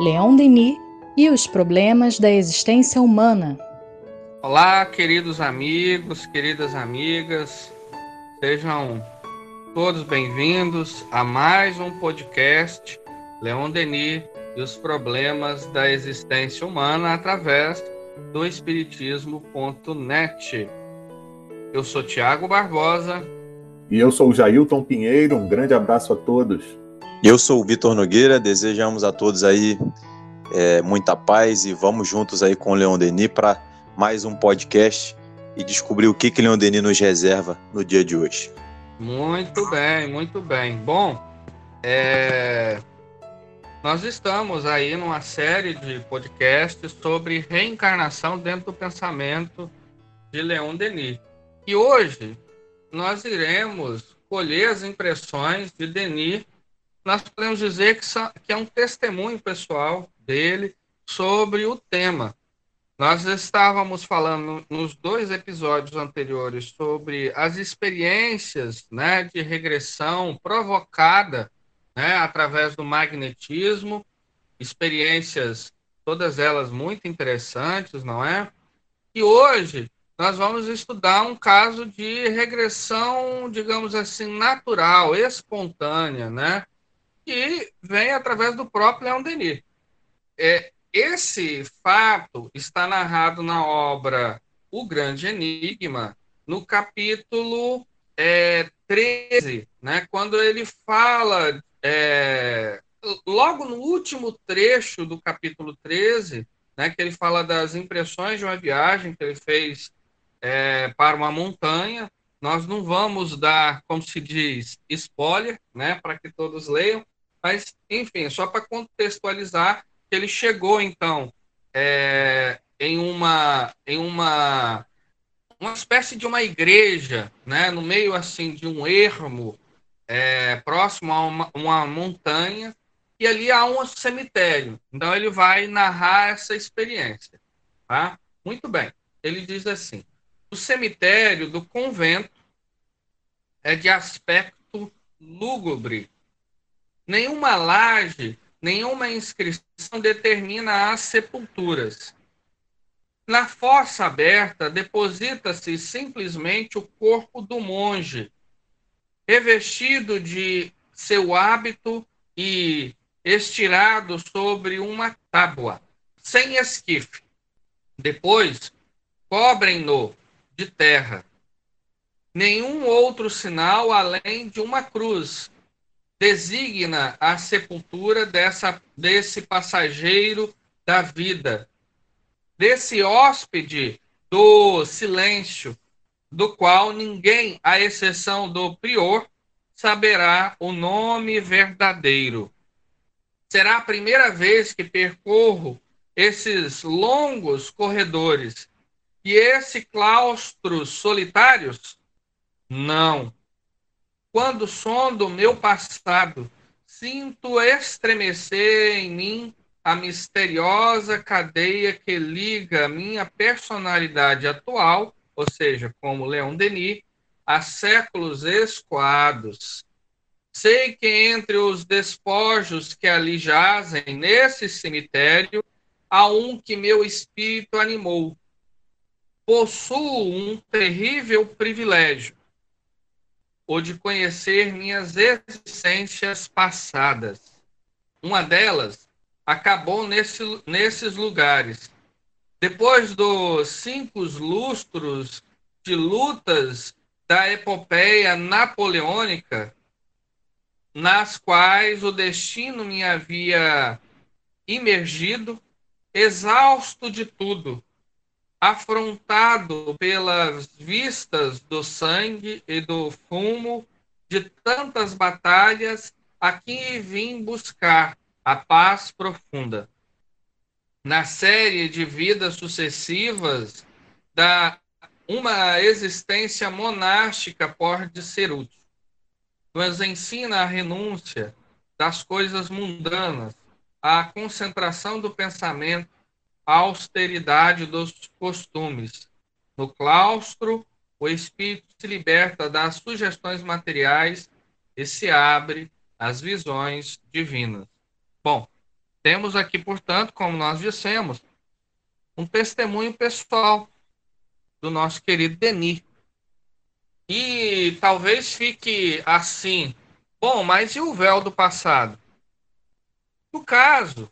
Leon Denis e os problemas da existência humana. Olá, queridos amigos, queridas amigas, sejam todos bem-vindos a mais um podcast Leon Denis e os problemas da existência humana através do Espiritismo.net. Eu sou Tiago Barbosa. E eu sou o Jailton Pinheiro. Um grande abraço a todos. Eu sou o Vitor Nogueira. Desejamos a todos aí é, muita paz e vamos juntos aí com o Leon Denis para mais um podcast e descobrir o que que Leon Denis nos reserva no dia de hoje. Muito bem, muito bem. Bom, é, nós estamos aí numa série de podcasts sobre reencarnação dentro do pensamento de Leon Denis. E hoje nós iremos colher as impressões de Denis. Nós podemos dizer que, que é um testemunho pessoal dele sobre o tema. Nós estávamos falando nos dois episódios anteriores sobre as experiências né, de regressão provocada né, através do magnetismo, experiências, todas elas muito interessantes, não é? E hoje nós vamos estudar um caso de regressão, digamos assim, natural, espontânea, né? Que vem através do próprio Leon Denis. É, esse fato está narrado na obra O Grande Enigma, no capítulo é, 13, né? Quando ele fala é, logo no último trecho do capítulo 13, né, que ele fala das impressões de uma viagem que ele fez é, para uma montanha. Nós não vamos dar, como se diz, spoiler, né, para que todos leiam, mas, enfim, só para contextualizar, ele chegou, então, é, em uma em uma uma espécie de uma igreja, né, no meio assim de um ermo, é, próximo a uma, uma montanha, e ali há um cemitério. Então ele vai narrar essa experiência. Tá? Muito bem. Ele diz assim: o cemitério do convento é de aspecto lúgubre. Nenhuma laje, nenhuma inscrição determina as sepulturas. Na fossa aberta deposita-se simplesmente o corpo do monge, revestido de seu hábito e estirado sobre uma tábua, sem esquife. Depois, cobrem-no de terra. Nenhum outro sinal além de uma cruz designa a sepultura dessa, desse passageiro da vida, desse hóspede do silêncio, do qual ninguém, à exceção do prior, saberá o nome verdadeiro. Será a primeira vez que percorro esses longos corredores e esse claustros solitários? Não. Quando sondo meu passado, sinto estremecer em mim a misteriosa cadeia que liga a minha personalidade atual ou seja, como Leon Denis, há séculos escoados. Sei que entre os despojos que ali jazem nesse cemitério, há um que meu espírito animou. Possuo um terrível privilégio, o de conhecer minhas existências passadas. Uma delas acabou nesse, nesses lugares, depois dos cinco lustros de lutas da epopeia napoleônica, nas quais o destino me havia imergido, exausto de tudo, afrontado pelas vistas do sangue e do fumo de tantas batalhas, aqui vim buscar a paz profunda na série de vidas sucessivas da uma existência monástica pode ser útil. Nos ensina a renúncia das coisas mundanas, a concentração do pensamento, austeridade dos costumes. No claustro, o espírito se liberta das sugestões materiais e se abre às visões divinas. Bom, Temos aqui, portanto, como nós dissemos, um testemunho pessoal do nosso querido Denis. E talvez fique assim, bom, mas e o véu do passado? No caso,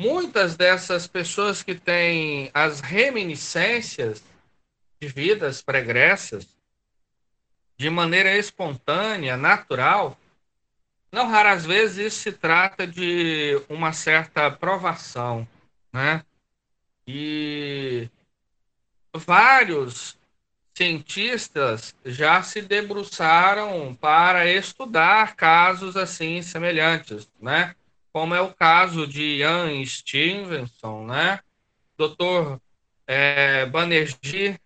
muitas dessas pessoas que têm as reminiscências de vidas pregressas, de maneira espontânea, natural, não raras vezes isso se trata de uma certa provação, né? E vários cientistas já se debruçaram para estudar casos assim semelhantes, né? Como é o caso de Ian Stevenson, né? Dr. É, Banerjee,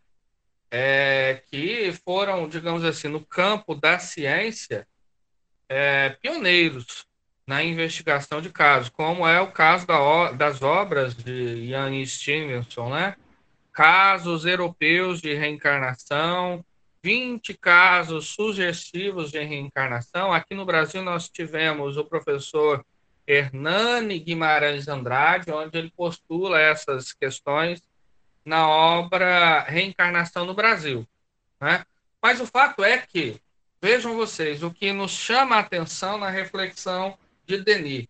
é, que foram, digamos assim, no campo da ciência, é, pioneiros na investigação de casos, como é o caso da, das obras de Ian Stevenson, né? casos europeus de reencarnação, 20 casos sugestivos de reencarnação. Aqui no Brasil nós tivemos o professor Hernani Guimarães Andrade, onde ele postula essas questões na obra Reencarnação no Brasil. Né? Mas o fato é que, vejam vocês, o que nos chama a atenção na reflexão de Denis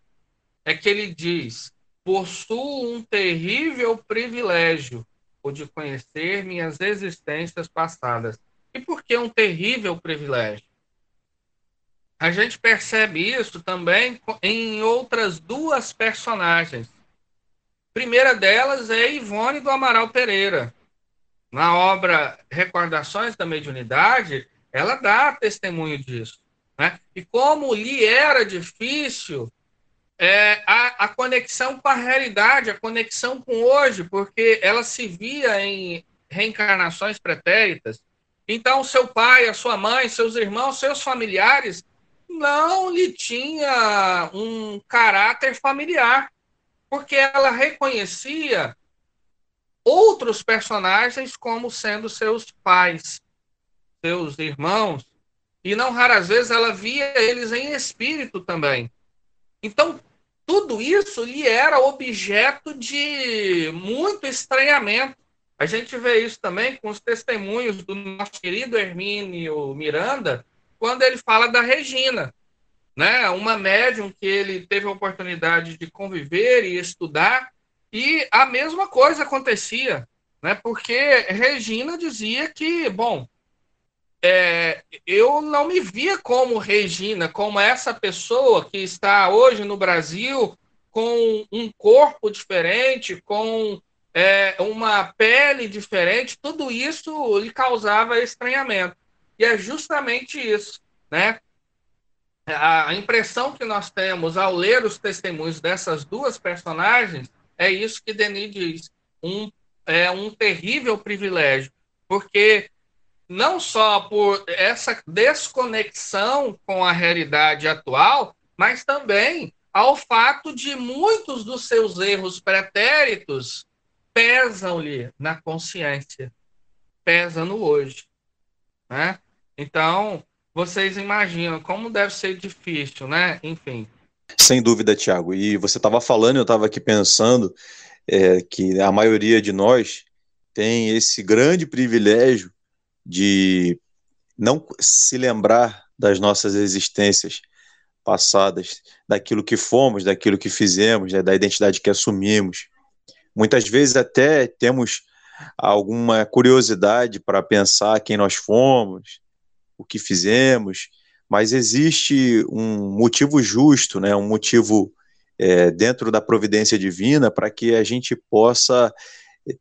é que ele diz: possuo um terrível privilégio ou de conhecer minhas existências passadas. E por que um terrível privilégio? A gente percebe isso também em outras duas personagens. A primeira delas é Ivone do Amaral Pereira. Na obra Recordações da Mediunidade, ela dá testemunho disso. Né? E como lhe era difícil é, a, a, conexão com a realidade, a conexão com hoje, porque ela se via em reencarnações pretéritas. Então, seu pai, a sua mãe, seus irmãos, seus familiares não lhe tinha um caráter familiar, porque ela reconhecia outros personagens como sendo seus pais, seus irmãos, e não raras vezes ela via eles em espírito também. Então, tudo isso lhe era objeto de muito estranhamento. A gente vê isso também com os testemunhos do nosso querido Hermínio Miranda, quando ele fala da Regina, né? uma médium que ele teve a oportunidade de conviver e estudar, e a mesma coisa acontecia, né? porque Regina dizia que, bom, é, eu não me via como Regina, como essa pessoa que está hoje no Brasil com um corpo diferente, com é, uma pele diferente, tudo isso lhe causava estranhamento. E é justamente isso, né? A impressão que nós temos ao ler os testemunhos dessas duas personagens é isso que Denis diz, um, é um terrível privilégio, porque não só por essa desconexão com a realidade atual, mas também ao fato de muitos dos seus erros pretéritos pesam-lhe na consciência, pesam no hoje. Né? Então, vocês imaginam como deve ser difícil, né? Enfim. Sem dúvida, Tiago. E você estava falando, eu estava aqui pensando é, que a maioria de nós tem esse grande privilégio de não se lembrar das nossas existências passadas, daquilo que fomos, daquilo que fizemos, né, da identidade que assumimos. Muitas vezes até temos alguma curiosidade para pensar quem nós fomos, o que fizemos, mas existe um motivo justo, né, um motivo é, dentro da providência divina para que a gente possa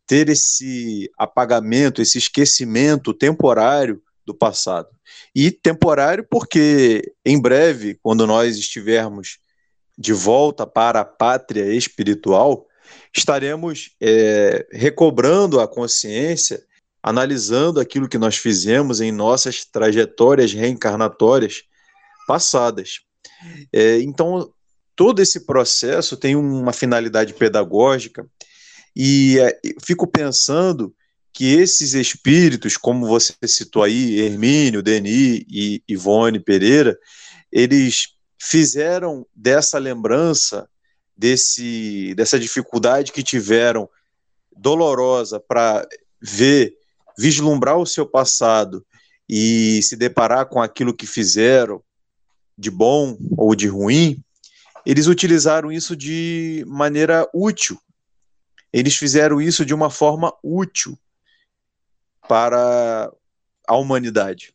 ter esse apagamento, esse esquecimento temporário do passado. E temporário porque em breve, quando nós estivermos de volta para a pátria espiritual, estaremos é, recobrando a consciência, analisando aquilo que nós fizemos em nossas trajetórias reencarnatórias passadas. É, então, todo esse processo tem uma finalidade pedagógica e é, fico pensando que esses espíritos, como você citou aí, Hermínio, Denis e Ivone Pereira, eles fizeram dessa lembrança desse, dessa dificuldade que tiveram, dolorosa, para ver, vislumbrar o seu passado e se deparar com aquilo que fizeram de bom ou de ruim, eles utilizaram isso de maneira útil. Eles fizeram isso de uma forma útil para a humanidade.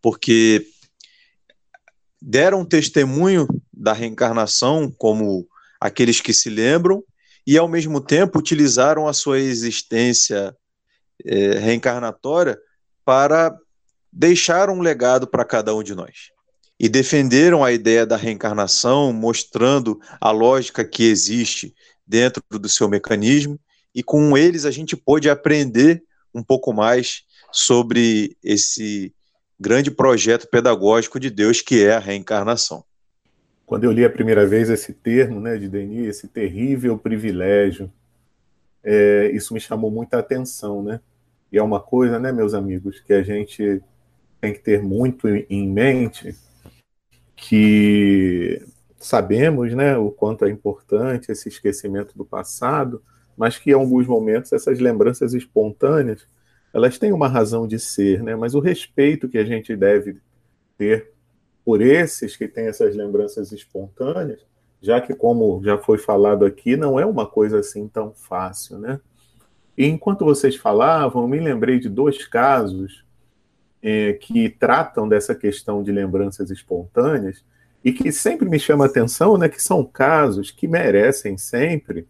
Porque deram testemunho da reencarnação como aqueles que se lembram e ao mesmo tempo utilizaram a sua existência é, reencarnatória para deixar um legado para cada um de nós. E defenderam a ideia da reencarnação, mostrando a lógica que existe dentro do seu mecanismo, e com eles a gente pôde aprender um pouco mais sobre esse grande projeto pedagógico de Deus que é a reencarnação. Quando eu li a primeira vez esse termo, né, de Denis, esse terrível privilégio, é, isso me chamou muita atenção, né? E é uma coisa, né, meus amigos, que a gente tem que ter muito em mente, que sabemos, né, o quanto é importante esse esquecimento do passado, mas que em alguns momentos essas lembranças espontâneas elas têm uma razão de ser, né? Mas o respeito que a gente deve ter por esses que têm essas lembranças espontâneas, já que, como já foi falado aqui, não é uma coisa assim tão fácil, né? E enquanto vocês falavam, eu me lembrei de dois casos é, que tratam dessa questão de lembranças espontâneas e que sempre me chama a atenção, né? Que são casos que merecem sempre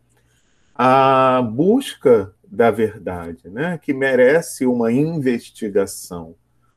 a busca da verdade, né? que merece uma investigação.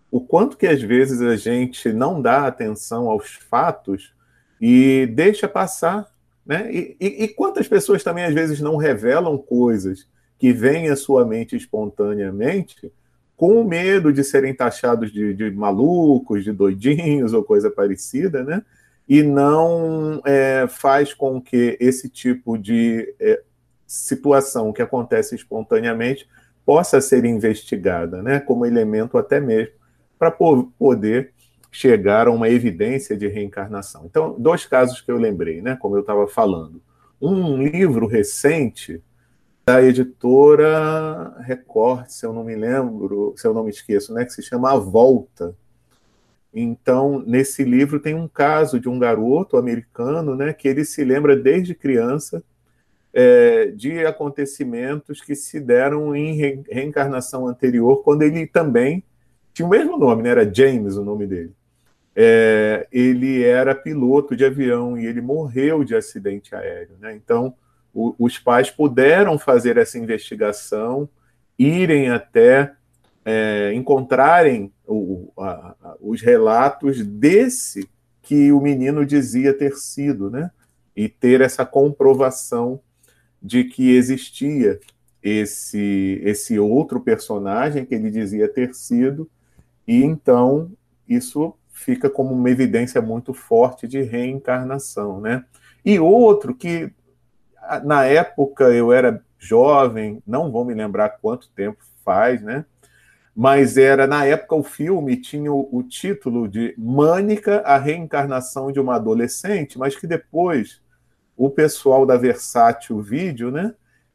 O quanto que às vezes a gente não dá atenção aos fatos e deixa passar, né? E, e, e quantas pessoas também às vezes não revelam coisas que vêm à sua mente espontaneamente com medo de serem taxados de, de malucos, de doidinhos ou coisa parecida, né? E não é, faz com que esse tipo de é, situação que acontece espontaneamente possa ser investigada, né, como elemento até mesmo para poder chegar a uma evidência de reencarnação. Então, dois casos que eu lembrei, né, como eu estava falando. Um livro recente da editora Record, se eu não me lembro, se eu não me esqueço, né, que se chama A Volta. Então, nesse livro tem um caso de um garoto americano, né, que ele se lembra desde criança é, de acontecimentos que se deram em re reencarnação anterior, quando ele também tinha o mesmo nome, né? era James o nome dele. É, ele era piloto de avião e ele morreu de acidente aéreo. Né? Então, o, os pais puderam fazer essa investigação, irem até é, encontrarem o, a, a, os relatos desse que o menino dizia ter sido, né? E ter essa comprovação de que existia esse, esse outro personagem que ele dizia ter sido, e então isso fica como uma evidência muito forte de reencarnação, né? E outro que na época eu era jovem, não vou me lembrar quanto tempo faz, né? Mas era na época o filme tinha o, o título de Mânica, a reencarnação de uma adolescente, mas que depois o pessoal da Versátil Vídeo, né,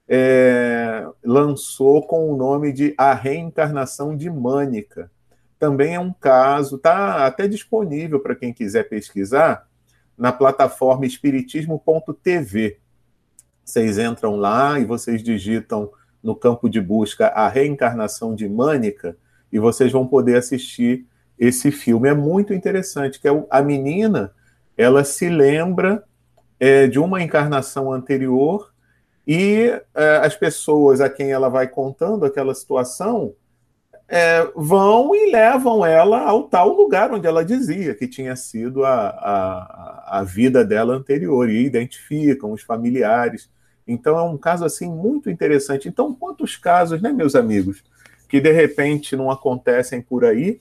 é, lançou com o nome de A Reencarnação de Mânica. Também é um caso, está até disponível para quem quiser pesquisar na plataforma espiritismo.tv. Vocês entram lá e vocês digitam no campo de busca A Reencarnação de Mânica e vocês vão poder assistir esse filme. É muito interessante, que é a menina, ela se lembra é, de uma encarnação anterior e é, as pessoas a quem ela vai contando aquela situação é, vão e levam ela ao tal lugar onde ela dizia que tinha sido a, a, a vida dela anterior e identificam os familiares. Então é um caso assim muito interessante. Então quantos casos, né, meus amigos, que de repente não acontecem por aí,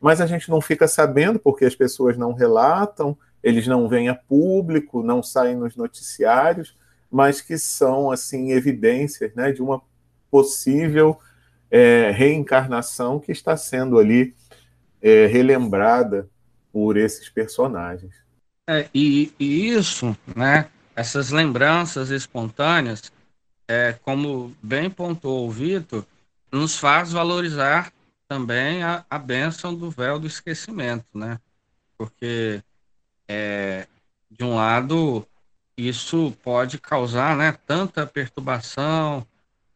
mas a gente não fica sabendo porque as pessoas não relatam, eles não vêm a público, não saem nos noticiários, mas que são assim evidências né, de uma possível é, reencarnação que está sendo ali é, relembrada por esses personagens. É, e, e, isso, né, essas lembranças espontâneas, é, como bem pontuou o Vitor, nos faz valorizar também a, a bênção do véu do esquecimento, né? Porque, é, de um lado, isso pode causar né, tanta perturbação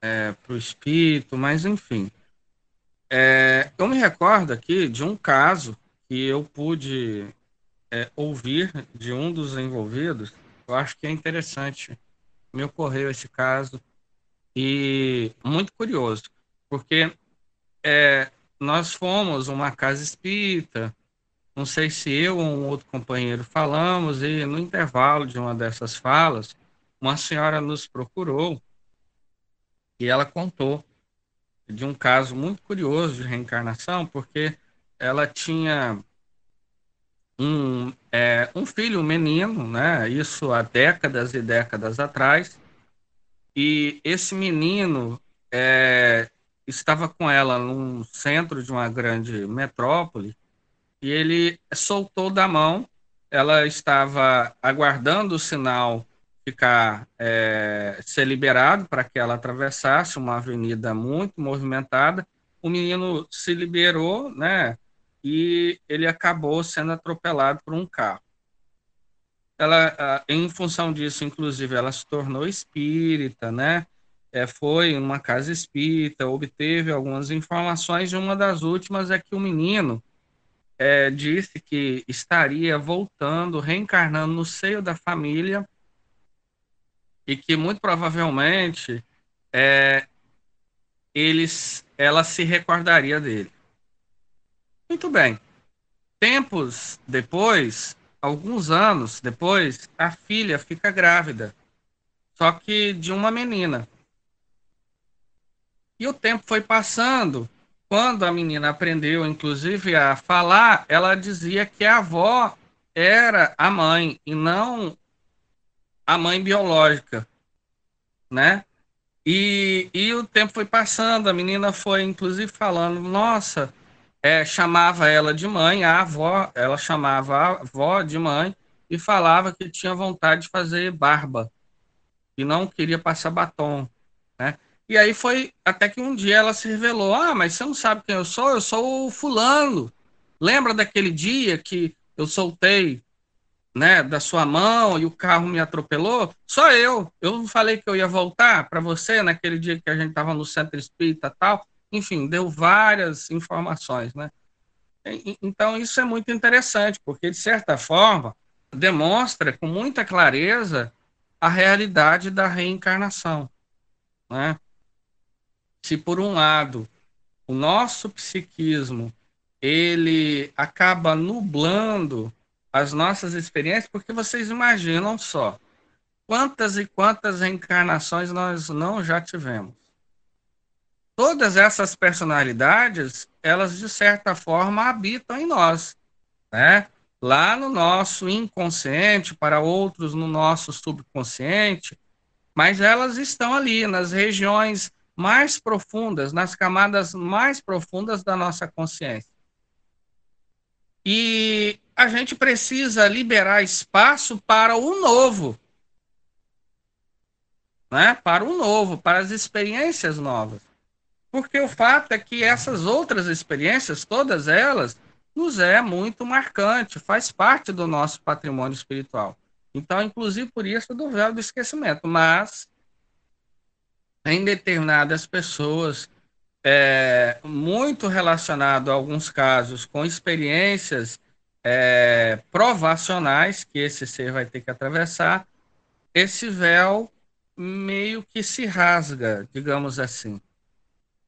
é, para o espírito, mas enfim. É, eu me recordo aqui de um caso que eu pude é, ouvir de um dos envolvidos, eu acho que é interessante. Me ocorreu esse caso e muito curioso, porque é, nós fomos uma casa espírita, não sei se eu ou um outro companheiro falamos, e no intervalo de uma dessas falas, uma senhora nos procurou e ela contou de um caso muito curioso de reencarnação, porque ela tinha um, é, um filho, um menino, né? Isso há décadas e décadas atrás. E esse menino é, estava com ela num centro de uma grande metrópole e ele soltou da mão. Ela estava aguardando o sinal ficar é, ser liberado para que ela atravessasse uma avenida muito movimentada. O menino se liberou, né? E ele acabou sendo atropelado por um carro. Ela, em função disso, inclusive, ela se tornou espírita, né? É, foi uma casa espírita, obteve algumas informações, e uma das últimas é que o menino é, disse que estaria voltando, reencarnando no seio da família e que muito provavelmente é, eles, ela se recordaria dele. Muito bem. Tempos depois, alguns anos depois, a filha fica grávida, só que de uma menina. E o tempo foi passando quando a menina aprendeu, inclusive, a falar, ela dizia que a avó era a mãe e não a mãe biológica, né? E, e o tempo foi passando, a menina foi, inclusive, falando, nossa, é, chamava ela de mãe, a avó, ela chamava a avó de mãe e falava que tinha vontade de fazer barba e não queria passar batom, né? E aí foi até que um dia ela se revelou: Ah, mas você não sabe quem eu sou? Eu sou o fulano. Lembra daquele dia que eu soltei né, da sua mão e o carro me atropelou? Só eu. Eu falei que eu ia voltar para você naquele dia que a gente estava no centro espírita tal. Enfim, deu várias informações, né? Então, isso é muito interessante, porque, de certa forma, demonstra com muita clareza a realidade da reencarnação. Né? se por um lado o nosso psiquismo ele acaba nublando as nossas experiências, porque vocês imaginam só quantas e quantas reencarnações nós não já tivemos. Todas essas personalidades, elas de certa forma habitam em nós, né? Lá no nosso inconsciente, para outros no nosso subconsciente, mas elas estão ali nas regiões mais profundas, nas camadas mais profundas da nossa consciência. E a gente precisa liberar espaço para o novo. Né? Para o novo, para as experiências novas. Porque o fato é que essas outras experiências, todas elas, nos é muito marcante, faz parte do nosso patrimônio espiritual. Então, inclusive por isso do véu do esquecimento. Mas em determinadas pessoas, é, muito relacionado a alguns casos com experiências é, provacionais que esse ser vai ter que atravessar, esse véu meio que se rasga, digamos assim,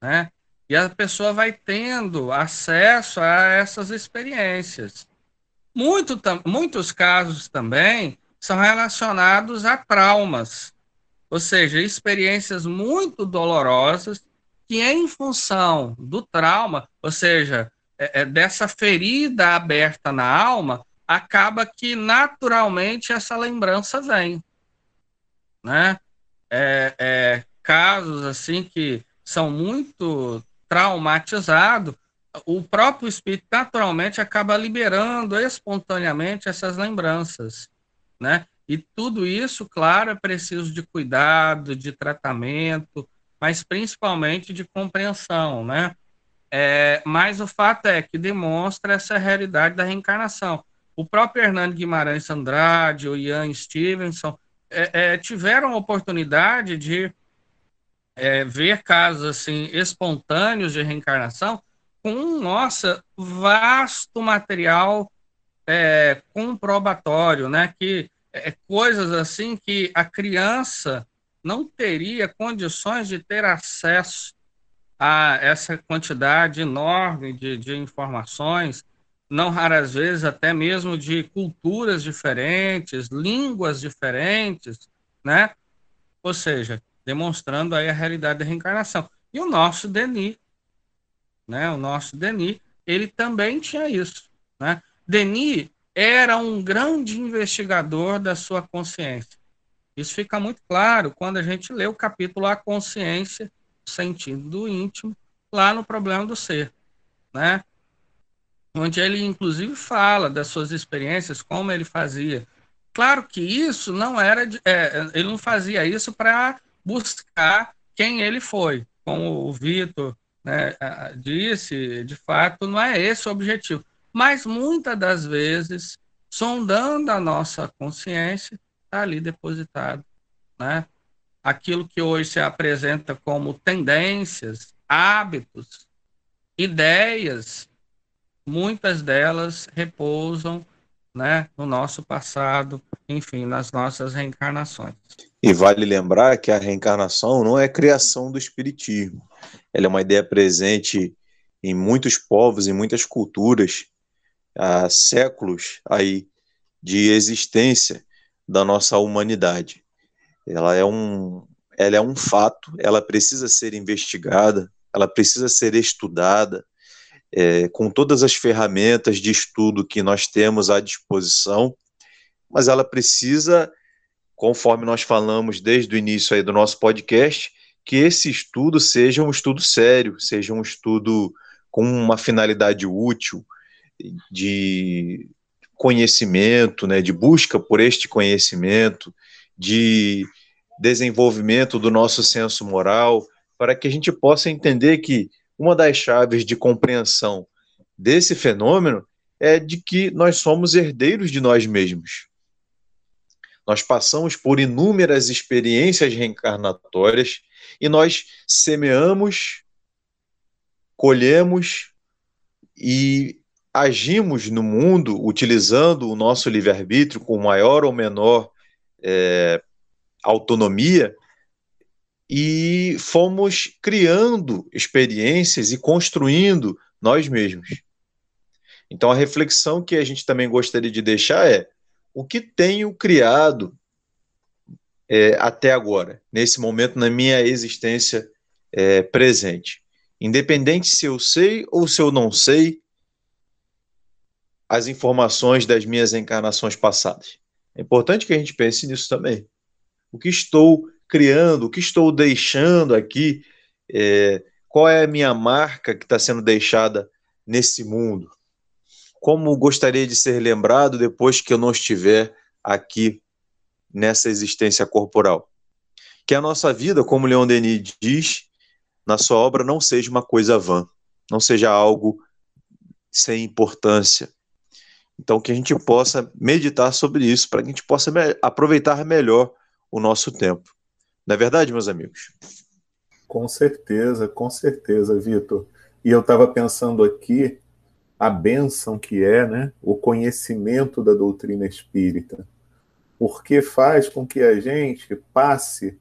né? E a pessoa vai tendo acesso a essas experiências. Muito, muitos casos também são relacionados a traumas, ou seja, experiências muito dolorosas que, em função do trauma, ou seja, é, é, dessa ferida aberta na alma, acaba que naturalmente essa lembrança vem, né? É, é, casos assim que são muito traumatizados, o próprio espírito naturalmente acaba liberando espontaneamente essas lembranças, né? E tudo isso, claro, é preciso de cuidado, de tratamento, mas principalmente de compreensão, né? É, mas o fato é que demonstra essa realidade da reencarnação. O próprio Hernando Guimarães Andrade, o Ian Stevenson, é, é, tiveram a oportunidade de é, ver casos assim espontâneos de reencarnação com, nossa, vasto material é, comprobatório, né? Que é, coisas assim que a criança não teria condições de ter acesso a essa quantidade enorme de, de informações, não raras vezes até mesmo de culturas diferentes, línguas diferentes, né? Ou seja, demonstrando aí a realidade da reencarnação. E o nosso Denis, né? O nosso Denis, ele também tinha isso, né? Denis era um grande investigador da sua consciência. Isso fica muito claro quando a gente lê o capítulo A Consciência, Sentido do Íntimo, lá no Problema do Ser, né? Onde ele, inclusive, fala das suas experiências, como ele fazia. Claro que isso não era. De, é, ele não fazia isso para buscar quem ele foi. Como o Vitor né, disse, de fato, não é esse o objetivo mas muitas das vezes, sondando a nossa consciência, está ali depositado, né? Aquilo que hoje se apresenta como tendências, hábitos, ideias, muitas delas repousam né, no nosso passado, enfim, nas nossas reencarnações. E vale lembrar que a reencarnação não é criação do espiritismo. Ela é uma ideia presente em muitos povos, em muitas culturas, há séculos aí de existência da nossa humanidade. Ela é um, ela é um fato, ela precisa ser investigada, ela precisa ser estudada, é, com todas as ferramentas de estudo que nós temos à disposição, mas ela precisa, conforme nós falamos desde o início aí do nosso podcast, que esse estudo seja um estudo sério, seja um estudo com uma finalidade útil, de conhecimento, né, de busca por este conhecimento, de desenvolvimento do nosso senso moral, para que a gente possa entender que uma das chaves de compreensão desse fenômeno é de que nós somos herdeiros de nós mesmos. Nós passamos por inúmeras experiências reencarnatórias e nós semeamos, colhemos e agimos no mundo utilizando o nosso livre-arbítrio com maior ou menor é, autonomia e fomos criando experiências e construindo nós mesmos. Então, a reflexão que a gente também gostaria de deixar é: o que tenho criado é, até agora, nesse momento na minha existência é, presente? Independente se eu sei ou se eu não sei, as informações das minhas encarnações passadas. É importante que a gente pense nisso também. O que estou criando, o que estou deixando aqui, é, qual é a minha marca que está sendo deixada nesse mundo? Como gostaria de ser lembrado depois que eu não estiver aqui nessa existência corporal? Que a nossa vida, como Leon Denis diz na sua obra, não seja uma coisa vã, não seja algo sem importância, então, que a gente possa meditar sobre isso, para que a gente possa me aproveitar melhor o nosso tempo. Não é verdade, meus amigos? Com certeza, com certeza, Vitor. E eu estava pensando aqui a bênção que é né, o conhecimento da doutrina espírita, porque faz com que a gente passe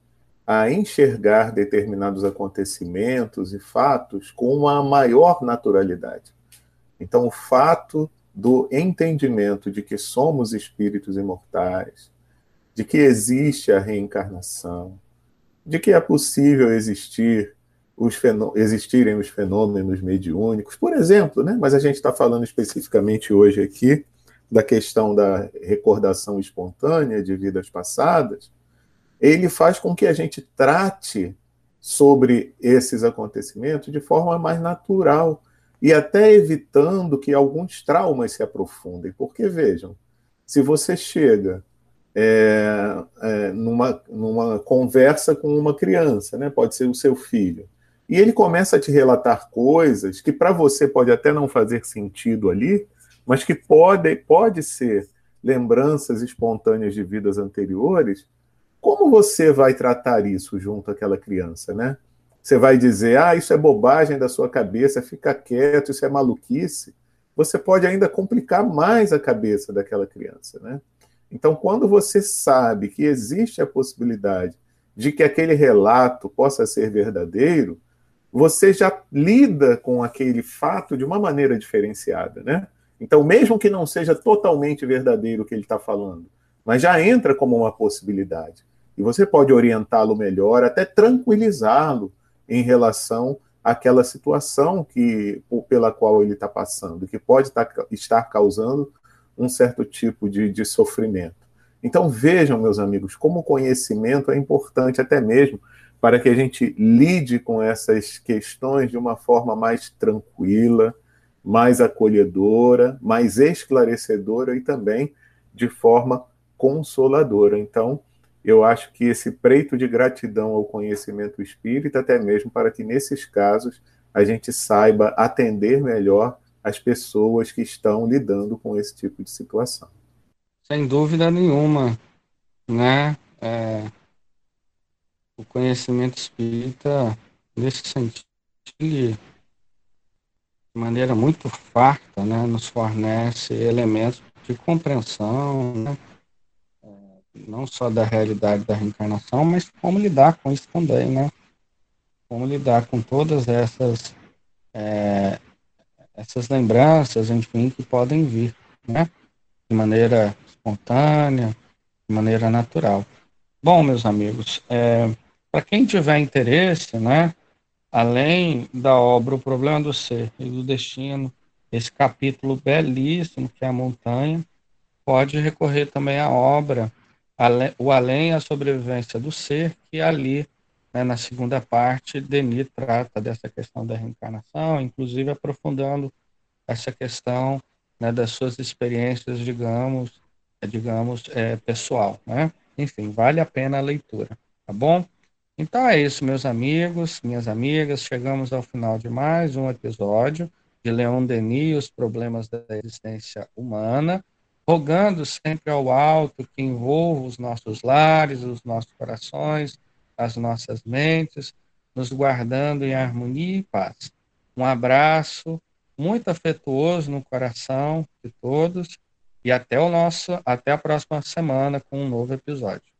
a enxergar determinados acontecimentos e fatos com uma maior naturalidade. Então, o fato do entendimento de que somos espíritos imortais, de que existe a reencarnação, de que é possível existir os existirem os fenômenos mediúnicos, por exemplo, né? mas a gente está falando especificamente hoje aqui da questão da recordação espontânea de vidas passadas, ele faz com que a gente trate sobre esses acontecimentos de forma mais natural, e até evitando que alguns traumas se aprofundem. Porque, vejam, se você chega é, é, numa, numa conversa com uma criança, né? pode ser o seu filho. E ele começa a te relatar coisas que para você pode até não fazer sentido ali, mas que pode, pode ser lembranças espontâneas de vidas anteriores. Como você vai tratar isso junto àquela criança, né? Você vai dizer, ah, isso é bobagem da sua cabeça, fica quieto, isso é maluquice. Você pode ainda complicar mais a cabeça daquela criança, né? Então, quando você sabe que existe a possibilidade de que aquele relato possa ser verdadeiro, você já lida com aquele fato de uma maneira diferenciada, né? Então, mesmo que não seja totalmente verdadeiro o que ele está falando, mas já entra como uma possibilidade. E você pode orientá-lo melhor, até tranquilizá-lo em relação àquela situação que pela qual ele está passando, que pode tá, estar causando um certo tipo de, de sofrimento. Então vejam, meus amigos, como o conhecimento é importante até mesmo para que a gente lide com essas questões de uma forma mais tranquila, mais acolhedora, mais esclarecedora e também de forma consoladora. Então, eu acho que esse preito de gratidão ao conhecimento espírita, até mesmo para que nesses casos a gente saiba atender melhor as pessoas que estão lidando com esse tipo de situação. Sem dúvida nenhuma, né? É, o conhecimento espírita, nesse sentido, de maneira muito farta, né, nos fornece elementos de compreensão, né, não só da realidade da reencarnação, mas como lidar com isso também, né? Como lidar com todas essas é, essas lembranças, enfim, que podem vir, né? De maneira espontânea, de maneira natural. Bom, meus amigos, é, para quem tiver interesse, né, além da obra O Problema do Ser e do Destino, esse capítulo belíssimo que é a montanha, pode recorrer também à obra O Além a Sobrevivência do Ser, que ali, né, na segunda parte, Denis trata dessa questão da reencarnação, inclusive aprofundando essa questão né, das suas experiências, digamos, é, digamos, é, pessoal, né? Enfim, vale a pena a leitura, tá bom? Então é isso, meus amigos, minhas amigas, chegamos ao final de mais um episódio de Leon Denis, Os Problemas da Existência Humana, rogando sempre ao alto que envolva os nossos lares, os nossos corações, as nossas mentes, nos guardando em harmonia e paz. Um abraço muito afetuoso no coração de todos e até o nosso, até a próxima semana com um novo episódio.